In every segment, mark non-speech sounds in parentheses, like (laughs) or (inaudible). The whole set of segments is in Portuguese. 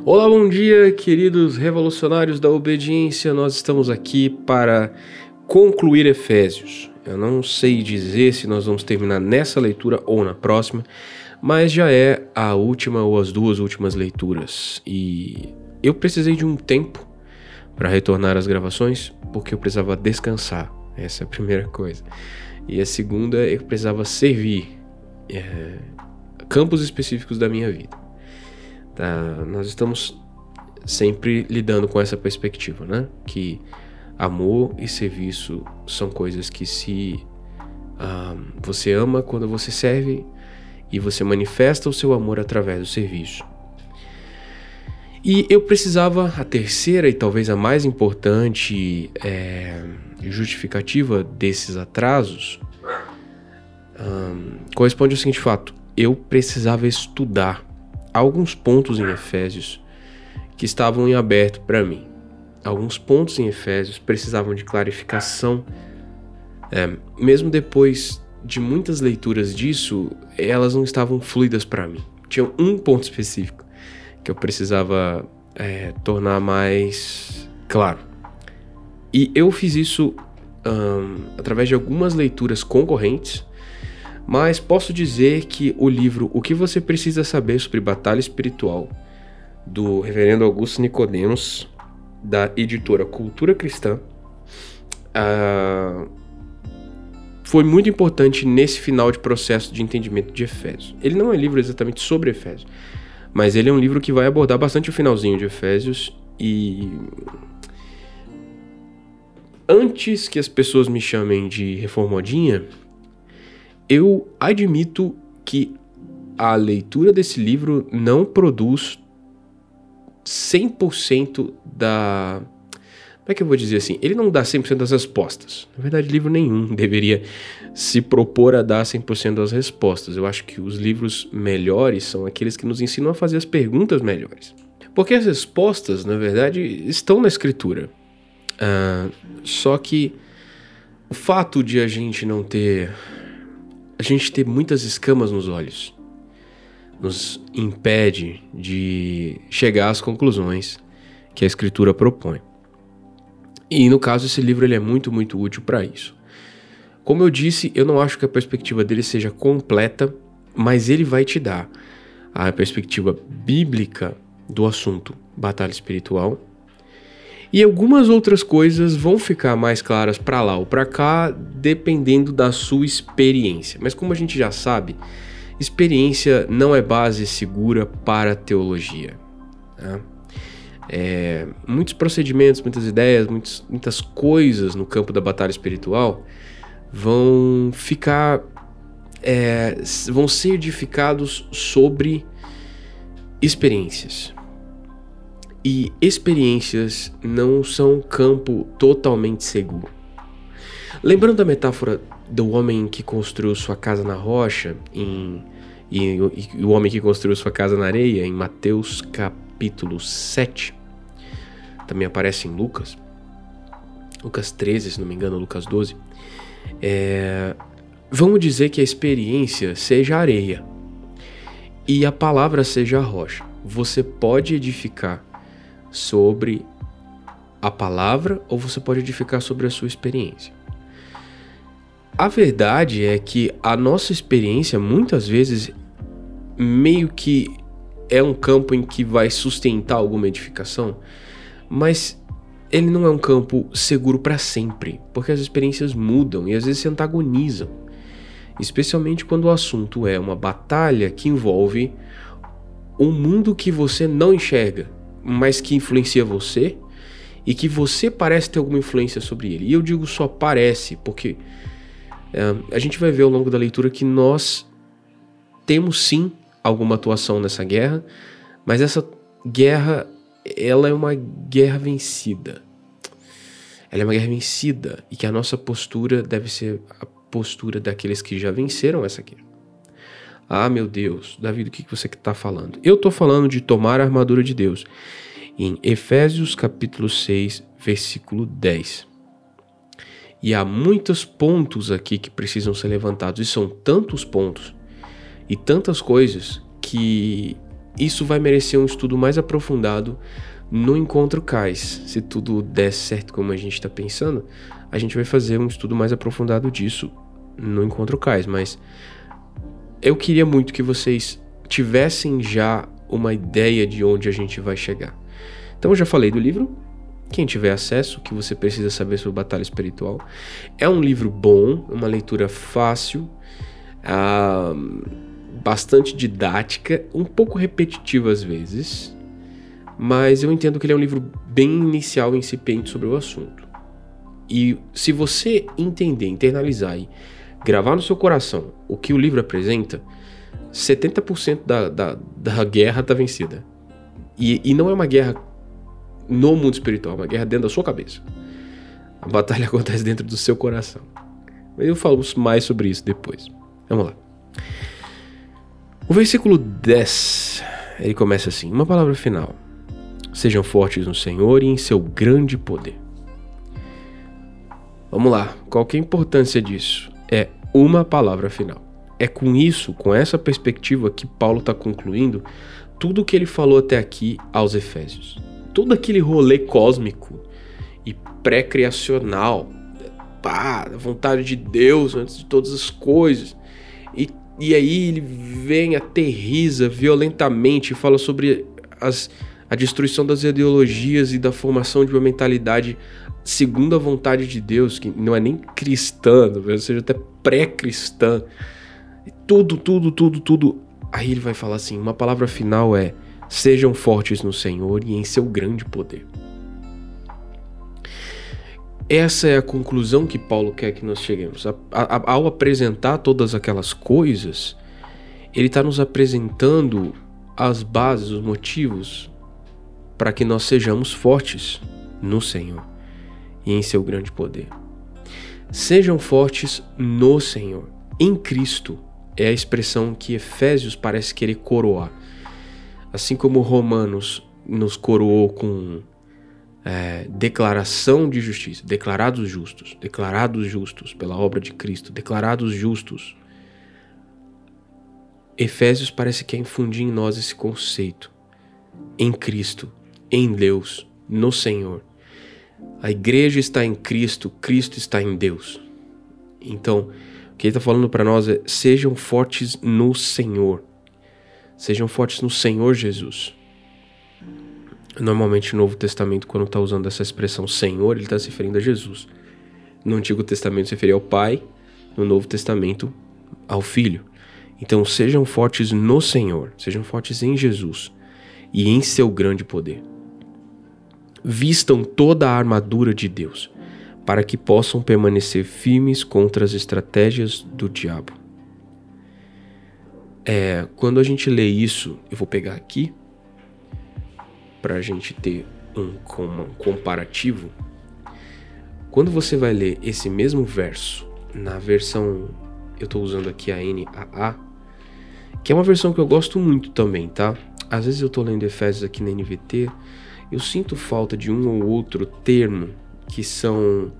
Olá, bom dia, queridos revolucionários da obediência. Nós estamos aqui para concluir Efésios. Eu não sei dizer se nós vamos terminar nessa leitura ou na próxima, mas já é a última ou as duas últimas leituras. E eu precisei de um tempo para retornar às gravações porque eu precisava descansar. Essa é a primeira coisa. E a segunda, eu precisava servir é, campos específicos da minha vida. Tá? Nós estamos sempre lidando com essa perspectiva, né? Que amor e serviço são coisas que se um, você ama quando você serve e você manifesta o seu amor através do serviço. E eu precisava, a terceira e talvez a mais importante é, justificativa desses atrasos um, corresponde ao seguinte fato: eu precisava estudar alguns pontos em Efésios que estavam em aberto para mim. Alguns pontos em Efésios precisavam de clarificação. É, mesmo depois de muitas leituras disso, elas não estavam fluidas para mim. Tinha um ponto específico que eu precisava é, tornar mais claro. E eu fiz isso um, através de algumas leituras concorrentes, mas posso dizer que o livro O que você precisa saber sobre batalha espiritual do Reverendo Augusto Nicodemos, da editora Cultura Cristã, uh, foi muito importante nesse final de processo de entendimento de Efésios. Ele não é livro exatamente sobre Efésios, mas ele é um livro que vai abordar bastante o finalzinho de Efésios e antes que as pessoas me chamem de reformodinha, eu admito que a leitura desse livro não produz 100% da como é que eu vou dizer assim? Ele não dá 100% das respostas. Na verdade, livro nenhum (laughs) deveria se propor a dar 100% das respostas. Eu acho que os livros melhores são aqueles que nos ensinam a fazer as perguntas melhores. Porque as respostas, na verdade, estão na escritura. Uh, só que o fato de a gente não ter. A gente ter muitas escamas nos olhos nos impede de chegar às conclusões que a escritura propõe. E no caso, esse livro ele é muito, muito útil para isso. Como eu disse, eu não acho que a perspectiva dele seja completa, mas ele vai te dar a perspectiva bíblica do assunto batalha espiritual. E algumas outras coisas vão ficar mais claras para lá ou para cá, dependendo da sua experiência. Mas como a gente já sabe, experiência não é base segura para teologia. Né? É, muitos procedimentos, muitas ideias, muitos, muitas coisas no campo da batalha espiritual vão ficar. É, vão ser edificados sobre experiências. E experiências não são um campo totalmente seguro. Lembrando da metáfora do homem que construiu sua casa na rocha em, e, e o homem que construiu sua casa na areia, em Mateus capítulo 7, também aparece em Lucas, Lucas 13, se não me engano, Lucas 12. É, vamos dizer que a experiência seja areia e a palavra seja rocha. Você pode edificar sobre a palavra ou você pode edificar sobre a sua experiência. A verdade é que a nossa experiência muitas vezes meio que é um campo em que vai sustentar alguma edificação, mas ele não é um campo seguro para sempre, porque as experiências mudam e às vezes se antagonizam, especialmente quando o assunto é uma batalha que envolve um mundo que você não enxerga, mas que influencia você e que você parece ter alguma influência sobre ele. E eu digo só parece, porque é, a gente vai ver ao longo da leitura que nós temos sim alguma atuação nessa guerra, mas essa guerra ela é uma guerra vencida. Ela é uma guerra vencida e que a nossa postura deve ser a postura daqueles que já venceram essa guerra. Ah, meu Deus, Davi, do que você está falando? Eu estou falando de tomar a armadura de Deus. Em Efésios capítulo 6, versículo 10. E há muitos pontos aqui que precisam ser levantados, e são tantos pontos e tantas coisas que isso vai merecer um estudo mais aprofundado no Encontro Cais. Se tudo der certo como a gente está pensando, a gente vai fazer um estudo mais aprofundado disso no Encontro Cais. Mas eu queria muito que vocês tivessem já uma ideia de onde a gente vai chegar. Então eu já falei do livro. Quem tiver acesso, que você precisa saber sobre batalha espiritual. É um livro bom, uma leitura fácil, uh, bastante didática, um pouco repetitiva às vezes, mas eu entendo que ele é um livro bem inicial e incipiente sobre o assunto. E se você entender, internalizar e gravar no seu coração o que o livro apresenta, 70% da, da, da guerra está vencida. E, e não é uma guerra no mundo espiritual, é uma guerra dentro da sua cabeça. A batalha (laughs) acontece dentro do seu coração. Mas eu falo mais sobre isso depois. Vamos lá. O versículo 10, ele começa assim: Uma palavra final. Sejam fortes no Senhor e em seu grande poder. Vamos lá, qual é a importância disso? É uma palavra final. É com isso, com essa perspectiva que Paulo está concluindo tudo o que ele falou até aqui aos Efésios. Todo aquele rolê cósmico e pré-criacional, pá, a vontade de Deus antes de todas as coisas. E, e aí ele vem, aterriza violentamente e fala sobre as, a destruição das ideologias e da formação de uma mentalidade segundo a vontade de Deus, que não é nem cristã, talvez seja até pré-cristã tudo, tudo, tudo, tudo. Aí ele vai falar assim: uma palavra final é: sejam fortes no Senhor e em seu grande poder. Essa é a conclusão que Paulo quer que nós cheguemos. A, a, ao apresentar todas aquelas coisas, ele está nos apresentando as bases, os motivos para que nós sejamos fortes no Senhor e em seu grande poder. Sejam fortes no Senhor, em Cristo é a expressão que Efésios parece querer coroar. Assim como Romanos nos coroou com é, declaração de justiça, declarados justos, declarados justos pela obra de Cristo, declarados justos. Efésios parece que é infundir em nós esse conceito. Em Cristo, em Deus, no Senhor. A igreja está em Cristo, Cristo está em Deus. Então, que ele está falando para nós é: sejam fortes no Senhor. Sejam fortes no Senhor Jesus. Normalmente, no Novo Testamento, quando está usando essa expressão Senhor, ele está se referindo a Jesus. No Antigo Testamento, se referia ao Pai. No Novo Testamento, ao Filho. Então, sejam fortes no Senhor. Sejam fortes em Jesus e em seu grande poder. Vistam toda a armadura de Deus para que possam permanecer firmes contra as estratégias do diabo. É, quando a gente lê isso, eu vou pegar aqui para a gente ter um, um comparativo. Quando você vai ler esse mesmo verso na versão, eu estou usando aqui a NAA, que é uma versão que eu gosto muito também, tá? Às vezes eu estou lendo Efésios aqui na NVT, eu sinto falta de um ou outro termo que são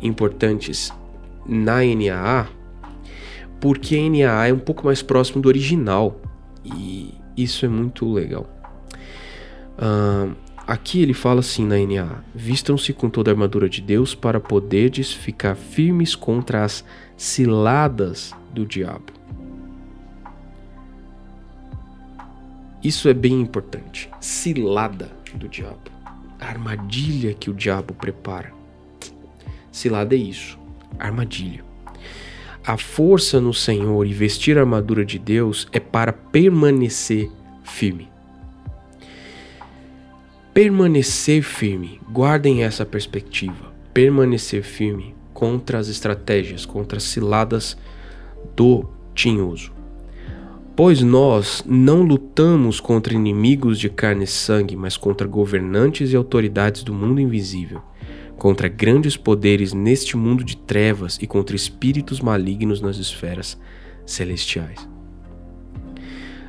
importantes na NAA, porque a NAA é um pouco mais próximo do original e isso é muito legal. Uh, aqui ele fala assim na NAA: Vistam-se com toda a armadura de Deus para poderdes ficar firmes contra as ciladas do diabo. Isso é bem importante. Cilada do diabo a armadilha que o diabo prepara. Cilada é isso, armadilha. A força no Senhor e vestir a armadura de Deus é para permanecer firme. Permanecer firme, guardem essa perspectiva. Permanecer firme contra as estratégias, contra as ciladas do tinhoso. Pois nós não lutamos contra inimigos de carne e sangue, mas contra governantes e autoridades do mundo invisível, contra grandes poderes neste mundo de trevas e contra espíritos malignos nas esferas celestiais.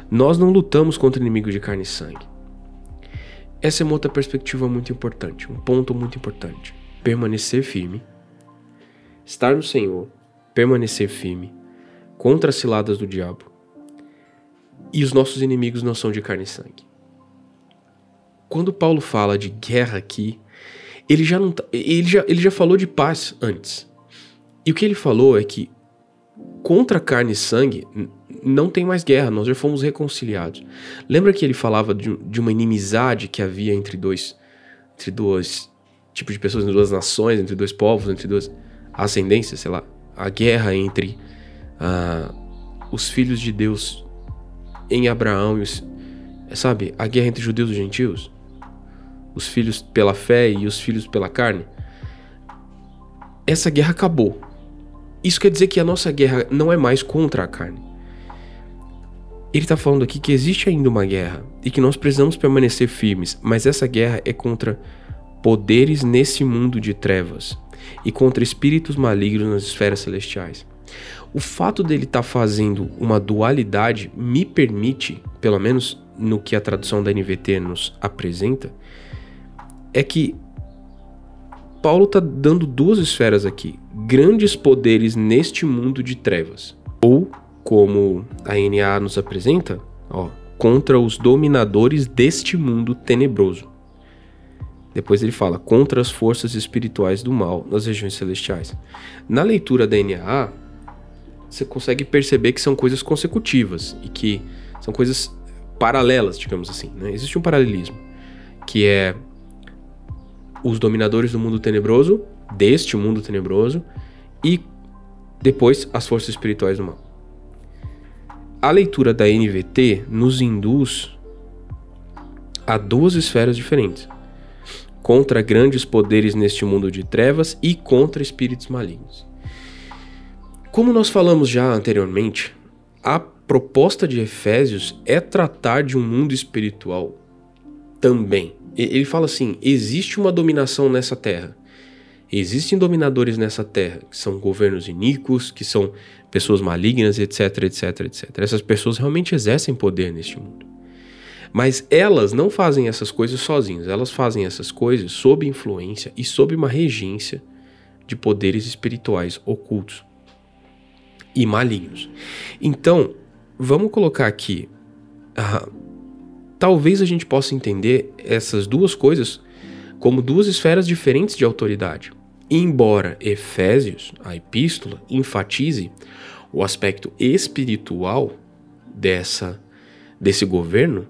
Nós não lutamos contra inimigos de carne e sangue. Essa é uma outra perspectiva muito importante, um ponto muito importante. Permanecer firme, estar no Senhor, permanecer firme contra as ciladas do diabo e os nossos inimigos não são de carne e sangue. Quando Paulo fala de guerra aqui, ele já, não tá, ele já, ele já falou de paz antes. E o que ele falou é que contra carne e sangue não tem mais guerra, nós já fomos reconciliados. Lembra que ele falava de, de uma inimizade que havia entre dois, entre dois tipos de pessoas, entre duas nações, entre dois povos, entre duas ascendências, sei lá, a guerra entre uh, os filhos de Deus em Abraão e os, sabe, a guerra entre judeus e gentios, os filhos pela fé e os filhos pela carne. Essa guerra acabou. Isso quer dizer que a nossa guerra não é mais contra a carne. Ele está falando aqui que existe ainda uma guerra e que nós precisamos permanecer firmes, mas essa guerra é contra poderes nesse mundo de trevas e contra espíritos malignos nas esferas celestiais. O fato dele estar tá fazendo uma dualidade me permite, pelo menos no que a tradução da NVT nos apresenta, é que Paulo está dando duas esferas aqui: grandes poderes neste mundo de trevas, ou como a NA nos apresenta, ó, contra os dominadores deste mundo tenebroso. Depois ele fala contra as forças espirituais do mal nas regiões celestiais. Na leitura da NA, você consegue perceber que são coisas consecutivas e que são coisas paralelas, digamos assim. Né? Existe um paralelismo, que é os dominadores do mundo tenebroso, deste mundo tenebroso, e depois as forças espirituais do mal a leitura da NVT nos induz a duas esferas diferentes: contra grandes poderes neste mundo de trevas e contra espíritos malignos. Como nós falamos já anteriormente, a proposta de Efésios é tratar de um mundo espiritual também. Ele fala assim: existe uma dominação nessa terra. Existem dominadores nessa terra, que são governos iníquos, que são pessoas malignas, etc, etc, etc. Essas pessoas realmente exercem poder neste mundo. Mas elas não fazem essas coisas sozinhas, elas fazem essas coisas sob influência e sob uma regência de poderes espirituais ocultos e malignos. Então, vamos colocar aqui. Uh, talvez a gente possa entender essas duas coisas como duas esferas diferentes de autoridade. Embora Efésios, a epístola, enfatize o aspecto espiritual dessa desse governo,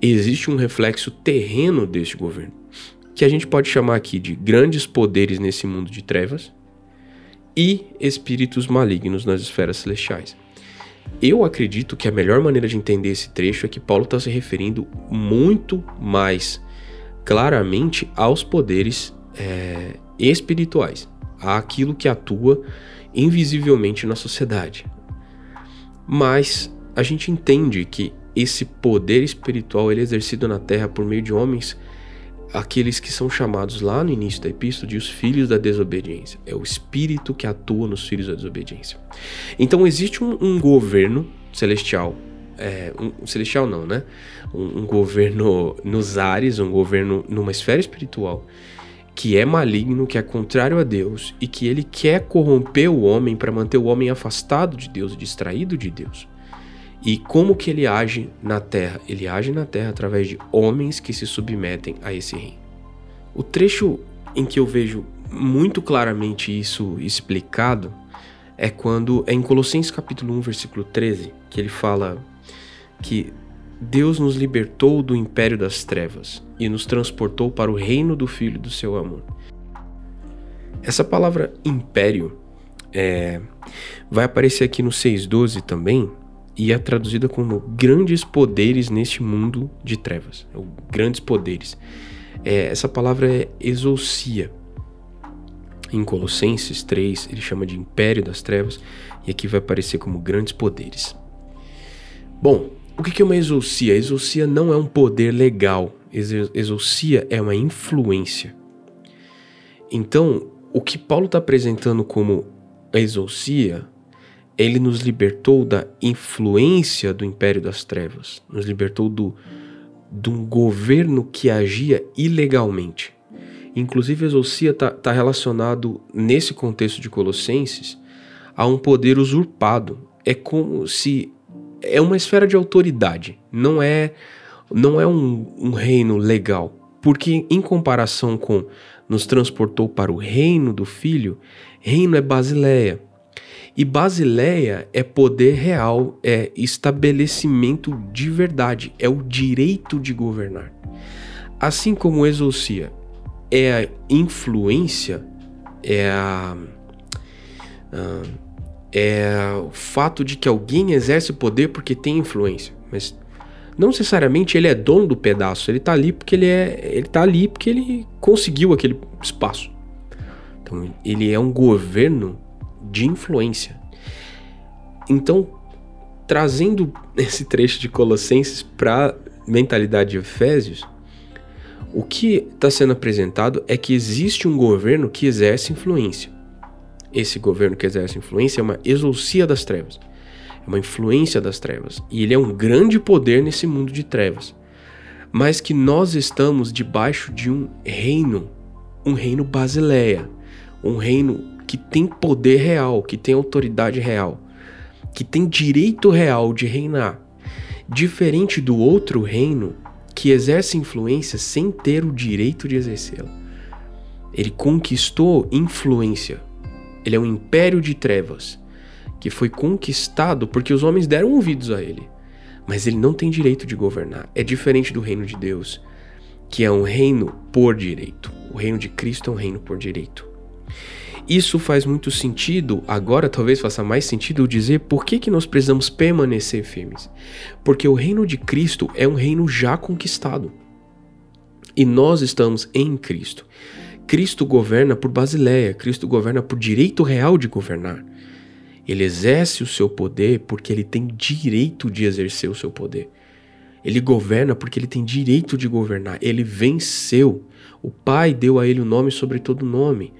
existe um reflexo terreno deste governo, que a gente pode chamar aqui de grandes poderes nesse mundo de trevas e espíritos malignos nas esferas celestiais. Eu acredito que a melhor maneira de entender esse trecho é que Paulo está se referindo muito mais claramente aos poderes é, espirituais, àquilo que atua invisivelmente na sociedade. Mas a gente entende que esse poder espiritual ele é exercido na terra por meio de homens, aqueles que são chamados lá no início da epístola de os filhos da desobediência. É o espírito que atua nos filhos da desobediência. Então existe um, um governo celestial, é, um, celestial não, né? Um, um governo nos ares, um governo numa esfera espiritual que é maligno, que é contrário a Deus e que ele quer corromper o homem para manter o homem afastado de Deus, distraído de Deus. E como que ele age na terra? Ele age na terra através de homens que se submetem a esse reino. O trecho em que eu vejo muito claramente isso explicado é quando é em Colossenses capítulo 1, versículo 13, que ele fala que Deus nos libertou do império das trevas e nos transportou para o reino do Filho do seu amor. Essa palavra império é, vai aparecer aqui no 6.12 também e é traduzida como grandes poderes neste mundo de trevas. Grandes poderes. É, essa palavra é exousia. Em Colossenses 3, ele chama de império das trevas e aqui vai aparecer como grandes poderes. Bom, o que é uma exousia? Exousia não é um poder legal. Exousia é uma influência. Então, o que Paulo está apresentando como exousia, ele nos libertou da influência do império das trevas, nos libertou do, de um governo que agia ilegalmente. Inclusive, exousia está tá relacionado, nesse contexto de Colossenses, a um poder usurpado. É como se é uma esfera de autoridade, não é não é um, um reino legal, porque em comparação com nos transportou para o reino do Filho, reino é Basileia. E Basileia é poder real, é estabelecimento de verdade, é o direito de governar. Assim como exousia é a influência, é a, a é o fato de que alguém exerce poder porque tem influência, mas não necessariamente ele é dono do pedaço, ele tá ali porque ele é, ele tá ali porque ele conseguiu aquele espaço. Então, ele é um governo de influência. Então, trazendo esse trecho de Colossenses para mentalidade de Efésios, o que está sendo apresentado é que existe um governo que exerce influência. Esse governo que exerce influência é uma exousia das trevas, é uma influência das trevas, e ele é um grande poder nesse mundo de trevas. Mas que nós estamos debaixo de um reino, um reino basileia, um reino que tem poder real, que tem autoridade real, que tem direito real de reinar, diferente do outro reino que exerce influência sem ter o direito de exercê-la. Ele conquistou influência. Ele é um império de trevas que foi conquistado porque os homens deram ouvidos a ele. Mas ele não tem direito de governar. É diferente do reino de Deus, que é um reino por direito. O reino de Cristo é um reino por direito. Isso faz muito sentido, agora talvez faça mais sentido dizer por que, que nós precisamos permanecer firmes. Porque o reino de Cristo é um reino já conquistado. E nós estamos em Cristo. Cristo governa por Basileia, Cristo governa por direito real de governar. Ele exerce o seu poder porque ele tem direito de exercer o seu poder. Ele governa porque ele tem direito de governar. Ele venceu. O Pai deu a ele o nome sobre todo nome.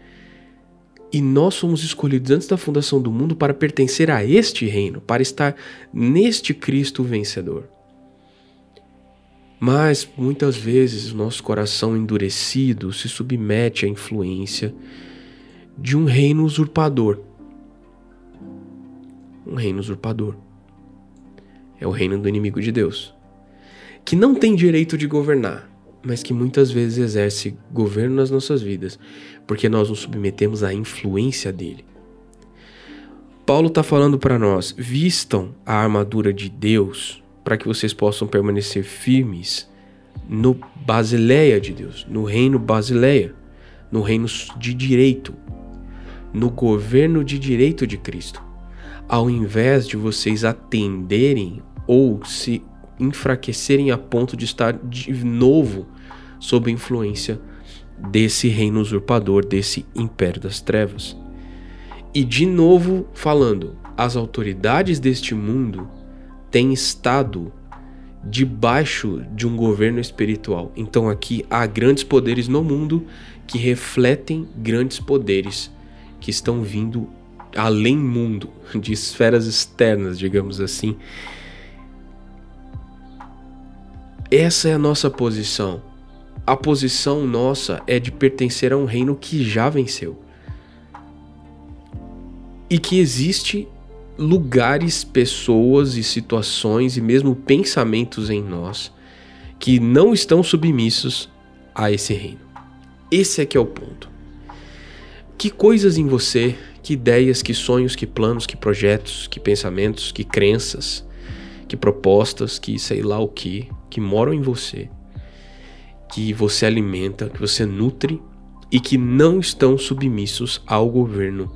E nós fomos escolhidos antes da fundação do mundo para pertencer a este reino, para estar neste Cristo vencedor. Mas muitas vezes o nosso coração endurecido se submete à influência de um reino usurpador. Um reino usurpador. É o reino do inimigo de Deus, que não tem direito de governar, mas que muitas vezes exerce governo nas nossas vidas, porque nós nos submetemos à influência dele. Paulo está falando para nós: vistam a armadura de Deus para que vocês possam permanecer firmes no Basileia de Deus, no reino Basileia, no reino de direito, no governo de direito de Cristo. Ao invés de vocês atenderem ou se enfraquecerem a ponto de estar de novo sob influência desse reino usurpador, desse império das trevas. E de novo falando, as autoridades deste mundo têm estado debaixo de um governo espiritual. Então aqui há grandes poderes no mundo que refletem grandes poderes que estão vindo além mundo, (laughs) de esferas externas, digamos assim. Essa é a nossa posição a posição nossa é de pertencer a um reino que já venceu. E que existe lugares, pessoas e situações e mesmo pensamentos em nós que não estão submissos a esse reino. Esse é que é o ponto. Que coisas em você, que ideias, que sonhos, que planos, que projetos, que pensamentos, que crenças, que propostas, que sei lá o que, que moram em você que você alimenta, que você nutre e que não estão submissos ao governo,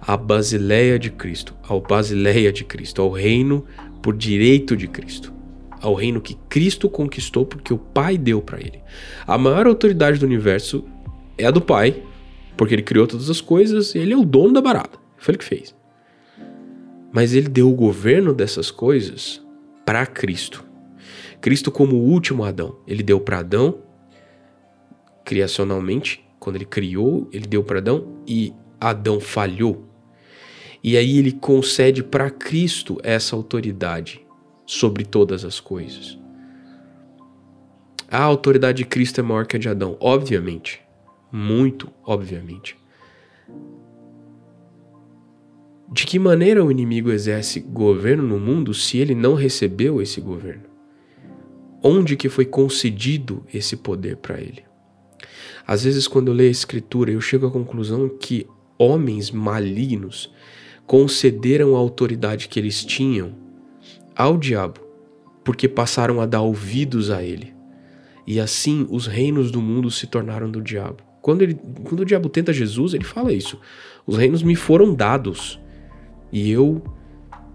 à basileia de Cristo, ao basileia de Cristo, ao reino por direito de Cristo, ao reino que Cristo conquistou porque o Pai deu para ele. A maior autoridade do universo é a do Pai, porque ele criou todas as coisas e ele é o dono da barata. Foi ele que fez. Mas ele deu o governo dessas coisas para Cristo. Cristo como o último Adão. Ele deu para Adão criacionalmente, quando ele criou, ele deu para Adão e Adão falhou. E aí ele concede para Cristo essa autoridade sobre todas as coisas. A autoridade de Cristo é maior que a de Adão, obviamente. Muito obviamente. De que maneira o inimigo exerce governo no mundo se ele não recebeu esse governo? Onde que foi concedido esse poder para ele? Às vezes, quando eu leio a escritura, eu chego à conclusão que homens malignos concederam a autoridade que eles tinham ao diabo, porque passaram a dar ouvidos a ele. E assim os reinos do mundo se tornaram do diabo. Quando, ele, quando o diabo tenta Jesus, ele fala isso: os reinos me foram dados e eu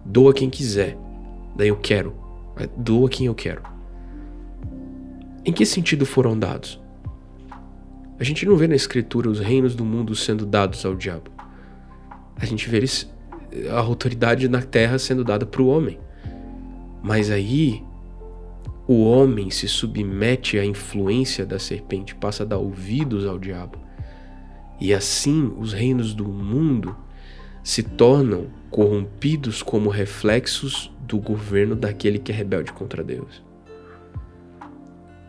dou a quem quiser. Daí eu quero, dou a quem eu quero. Em que sentido foram dados? A gente não vê na escritura os reinos do mundo sendo dados ao diabo. A gente vê a autoridade na terra sendo dada para o homem. Mas aí o homem se submete à influência da serpente, passa a dar ouvidos ao diabo. E assim os reinos do mundo se tornam corrompidos como reflexos do governo daquele que é rebelde contra Deus.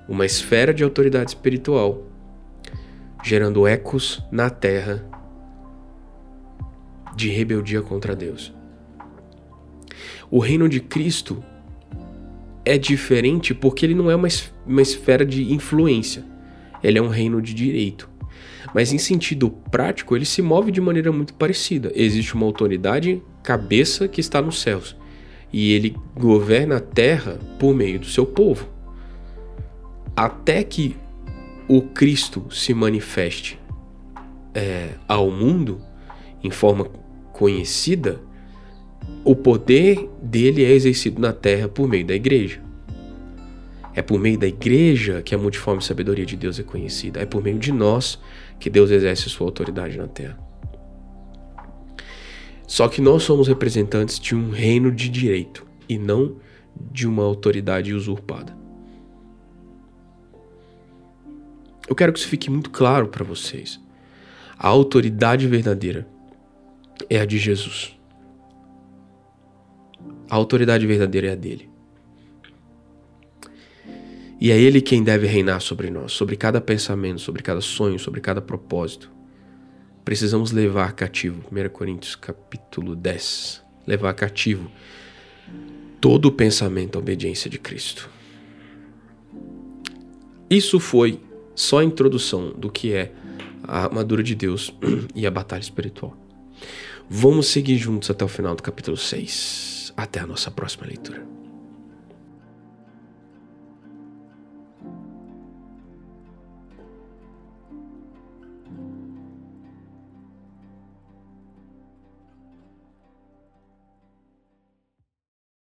Uma esfera de autoridade espiritual, gerando ecos na terra de rebeldia contra Deus. O reino de Cristo é diferente porque ele não é uma, uma esfera de influência, ele é um reino de direito. Mas em sentido prático, ele se move de maneira muito parecida. Existe uma autoridade cabeça que está nos céus e ele governa a terra por meio do seu povo. Até que o Cristo se manifeste é, ao mundo em forma conhecida, o poder dele é exercido na terra por meio da igreja. É por meio da igreja que a multiforme sabedoria de Deus é conhecida. É por meio de nós que Deus exerce sua autoridade na terra. Só que nós somos representantes de um reino de direito e não de uma autoridade usurpada. Eu quero que isso fique muito claro para vocês. A autoridade verdadeira é a de Jesus. A autoridade verdadeira é a dele. E é ele quem deve reinar sobre nós, sobre cada pensamento, sobre cada sonho, sobre cada propósito. Precisamos levar cativo, 1 Coríntios capítulo 10, levar cativo todo o pensamento à obediência de Cristo. Isso foi só a introdução do que é a armadura de Deus (clears throat) e a batalha espiritual. Vamos seguir juntos até o final do capítulo 6. Até a nossa próxima leitura.